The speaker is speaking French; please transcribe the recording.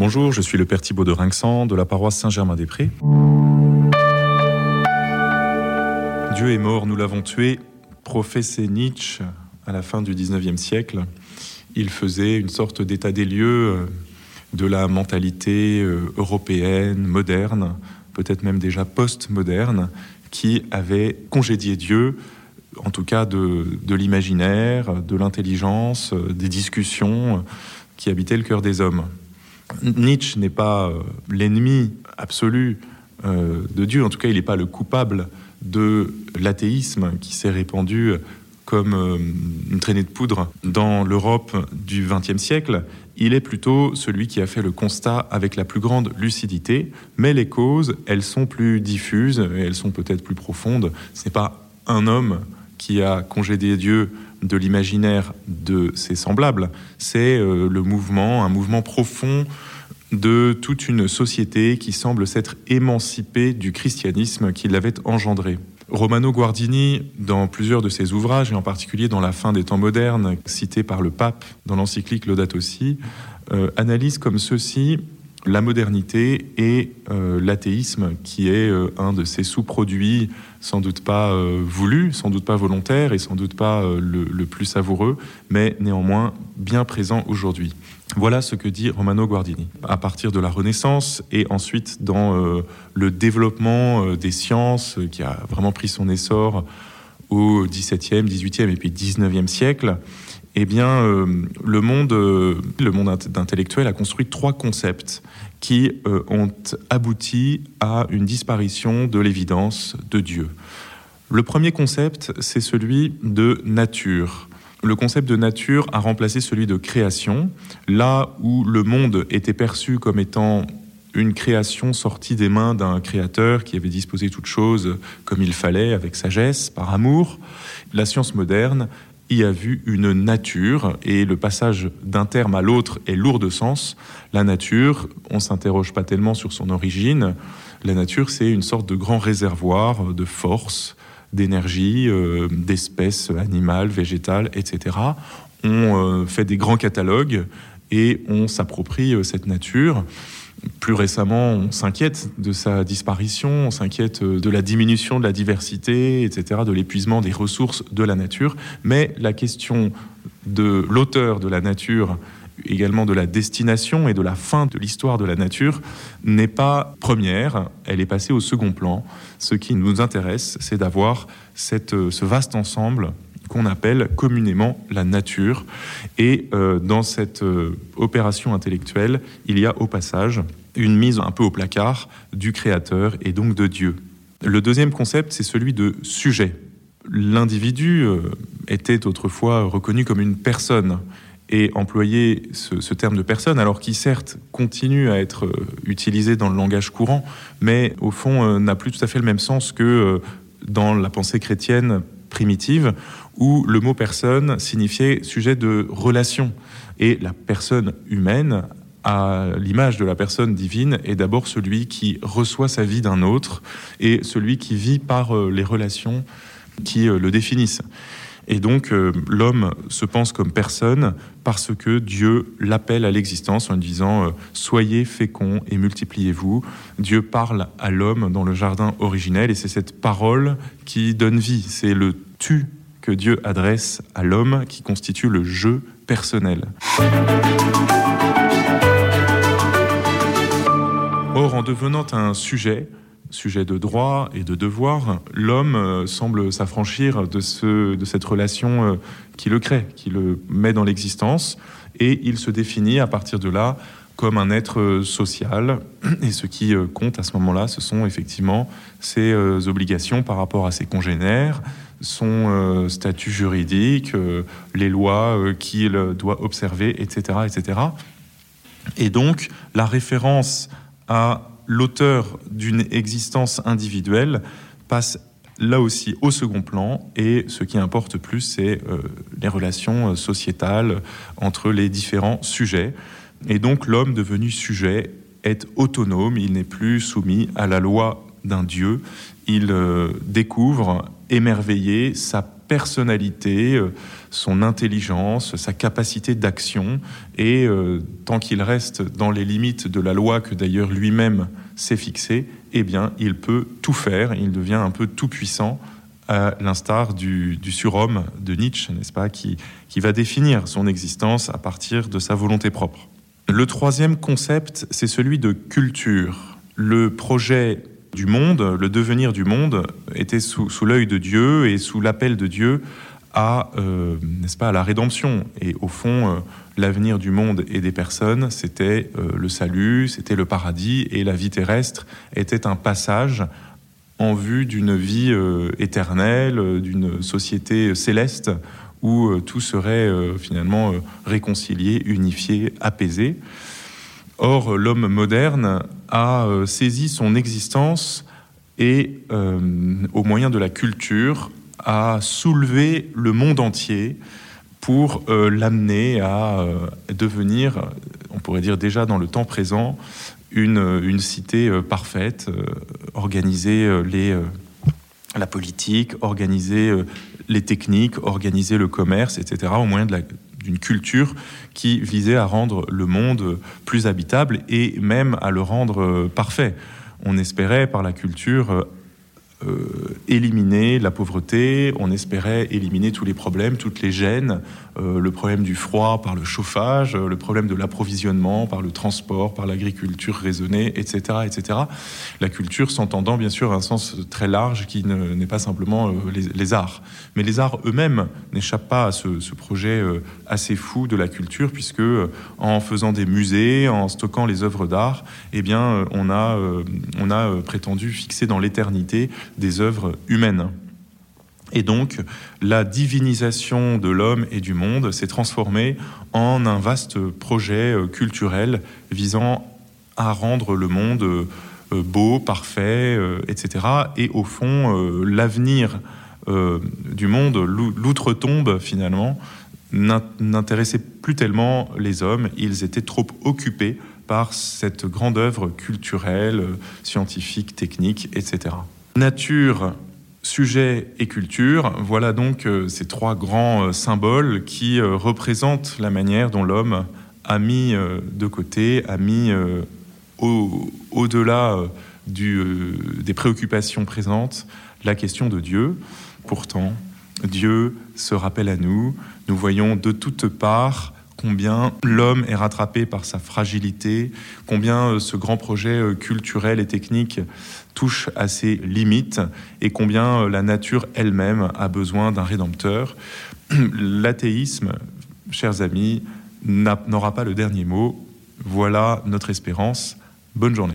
Bonjour, je suis le Père Thibault de Rinxan de la paroisse Saint-Germain-des-Prés. Dieu est mort, nous l'avons tué, professait Nietzsche à la fin du 19e siècle. Il faisait une sorte d'état des lieux euh, de la mentalité euh, européenne, moderne, peut-être même déjà post-moderne, qui avait congédié Dieu, en tout cas de, l'imaginaire, de l'intelligence, euh, des discussions qui habitaient le cœur des hommes. Nietzsche n'est pas l'ennemi absolu de Dieu, en tout cas il n'est pas le coupable de l'athéisme qui s'est répandu comme euh, une traînée de poudre dans l'Europe du XXe siècle, il est plutôt celui qui a fait le constat avec la plus grande lucidité, mais les causes, elles sont plus diffuses et elles sont peut-être plus profondes. Ce n'est pas un homme qui a congédié Dieu de l'imaginaire de ses semblables, c'est euh, le mouvement, un mouvement profond de toute une société qui semble s'être émancipée du christianisme qui l'avait engendré. Romano Guardini, dans plusieurs de ses ouvrages, et en particulier dans La fin des temps modernes, cité par le pape dans l'encyclique Laudato Si, euh, analyse comme ceci la modernité et euh, l'athéisme, qui est euh, un de ces sous-produits sans doute pas voulus, sans doute pas volontaires et sans doute pas le, plus savoureux, mais néanmoins bien présent aujourd'hui. Voilà ce que dit Romano Guardini. À partir de la Renaissance et ensuite dans euh, le développement euh, des sciences euh, qui a vraiment pris son essor au XVIIe, XVIIIe et puis XIXe siècle, eh bien, le monde, le monde intellectuel a construit trois concepts qui ont abouti à une disparition de l'évidence de Dieu. Le premier concept, c'est celui de nature le concept de nature a remplacé celui de création, là où le monde était perçu comme étant une création sortie des mains d'un créateur qui avait disposé toutes choses comme il fallait, avec sagesse, par amour. La science moderne y a vu une nature, et le passage d'un terme à l'autre est lourd de sens. La nature, on s'interroge pas tellement sur son origine. La nature, c'est une sorte de grand réservoir de force, d'énergie, euh, d'espèces animales, végétales, etc. On euh, fait des grands catalogues et on s'approprie euh, cette nature. Plus récemment, on s'inquiète de sa disparition, on s'inquiète de la diminution de la diversité, etc., de l'épuisement des ressources de la nature. Mais la question de l'auteur de la nature également de la destination et de la fin de l'histoire de la nature n'est pas première, elle est passée au second plan. Ce qui nous intéresse, c'est d'avoir euh, ce vaste ensemble qu'on appelle communément la nature. Et euh, dans cette euh, opération intellectuelle, il y a au passage une mise un peu au placard du Créateur et donc de Dieu. Le deuxième concept, c'est celui de sujet. L'individu était autrefois reconnu comme une personne et employer ce, terme de personne, alors qui certes continue à être euh, utilisé dans le langage courant, mais au fond euh, n'a plus tout à fait le même sens que euh, dans la pensée chrétienne primitive, où le mot personne signifiait sujet de relation. Et la personne humaine, à l'image de la personne divine, est d'abord celui qui reçoit sa vie d'un autre et celui qui vit par les relations qui le définissent. Et donc euh, l'homme se pense comme personne parce que Dieu l'appelle à l'existence en disant euh, Soyez féconds et multipliez-vous. Dieu parle à l'homme dans le jardin originel et c'est cette parole qui donne vie. C'est le tu que Dieu adresse à l'homme qui constitue le je personnel. Or, en devenant un sujet, sujet de droit et de devoir, l'homme euh, semble s'affranchir de, ce, de cette relation euh, qui le crée, qui le met dans l'existence, et il se définit à partir de là comme un être euh, social. Et ce qui compte à ce moment-là, ce sont effectivement ses obligations par rapport à ses congénères, son statut juridique, les lois qu'il doit observer, etc., etc. Et donc, la référence à l'auteur d'une existence individuelle passe là aussi au second plan et ce qui importe plus, c'est euh, les relations euh, sociétales entre les différents sujets. Et donc l'homme devenu sujet est autonome, il n'est plus soumis à la loi d'un Dieu, il euh, découvre émerveillé sa personnalité, son intelligence, sa capacité d'action, et tant qu'il reste dans les limites de la loi que d'ailleurs lui-même s'est fixée, eh bien, il peut tout faire, il devient un peu tout puissant à l'instar du, surhomme de Nietzsche, n'est-ce pas, qui, qui va définir son existence à partir de sa volonté propre. Le troisième concept, c'est celui de culture. Le projet du monde, le devenir du monde, était sous, l'œil de Dieu et sous l'appel de Dieu à, euh, n'est-ce pas, à la rédemption. Et au fond, euh, l'avenir du monde et des personnes, c'était euh, le salut, c'était le paradis, et la vie terrestre était un passage en vue d'une vie éternelle, d'une société céleste où tout serait finalement réconcilié, unifié, apaisé. Or, l'homme moderne a saisi son existence et, au moyen de la culture, a soulevé le monde entier pour l'amener à devenir, on pourrait dire déjà dans le temps présent, une, une cité parfaite, organiser les, la politique, organiser les techniques, organiser le commerce, etc., au moyen d'une culture qui visait à rendre le monde plus habitable et même à le rendre euh, parfait. On espérait par la culture euh, éliminer la pauvreté, on espérait éliminer tous les problèmes, toutes les gênes, euh, le problème du froid par le chauffage, euh, le problème de l'approvisionnement par le transport, par l'agriculture raisonnée, etc., etc. La culture s'entendant bien sûr un sens très large qui n'est pas simplement les, arts. Mais les arts eux-mêmes n'échappent pas à ce, ce projet assez fou de la culture, puisque en faisant des musées, en stockant les œuvres d'art, eh bien, on a, on a prétendu fixer dans l'éternité des œuvres humaines. Et donc, la divinisation de l'homme et du monde s'est transformée en un vaste projet euh, culturel visant à rendre le monde euh, beau, parfait, euh, etc. Et au fond, l'avenir du monde, l'outre-tombe finalement, n'intéressait plus tellement les hommes. Ils étaient trop occupés par cette grande œuvre culturelle, scientifique, technique, etc. Nature, sujet et culture, voilà donc euh, ces trois grands euh, symboles qui euh, représentent la manière dont l'homme a mis de côté, a mis au-delà des préoccupations présentes la question de Dieu. Pourtant, Dieu se rappelle à nous, nous voyons de toutes parts combien l'homme est rattrapé par sa fragilité, combien euh, ce grand projet euh, culturel et technique touche à ses limites et combien euh, la nature elle-même a besoin d'un rédempteur. L'athéisme, chers amis, n'aura pas le dernier mot. Voilà notre espérance. Bonne journée.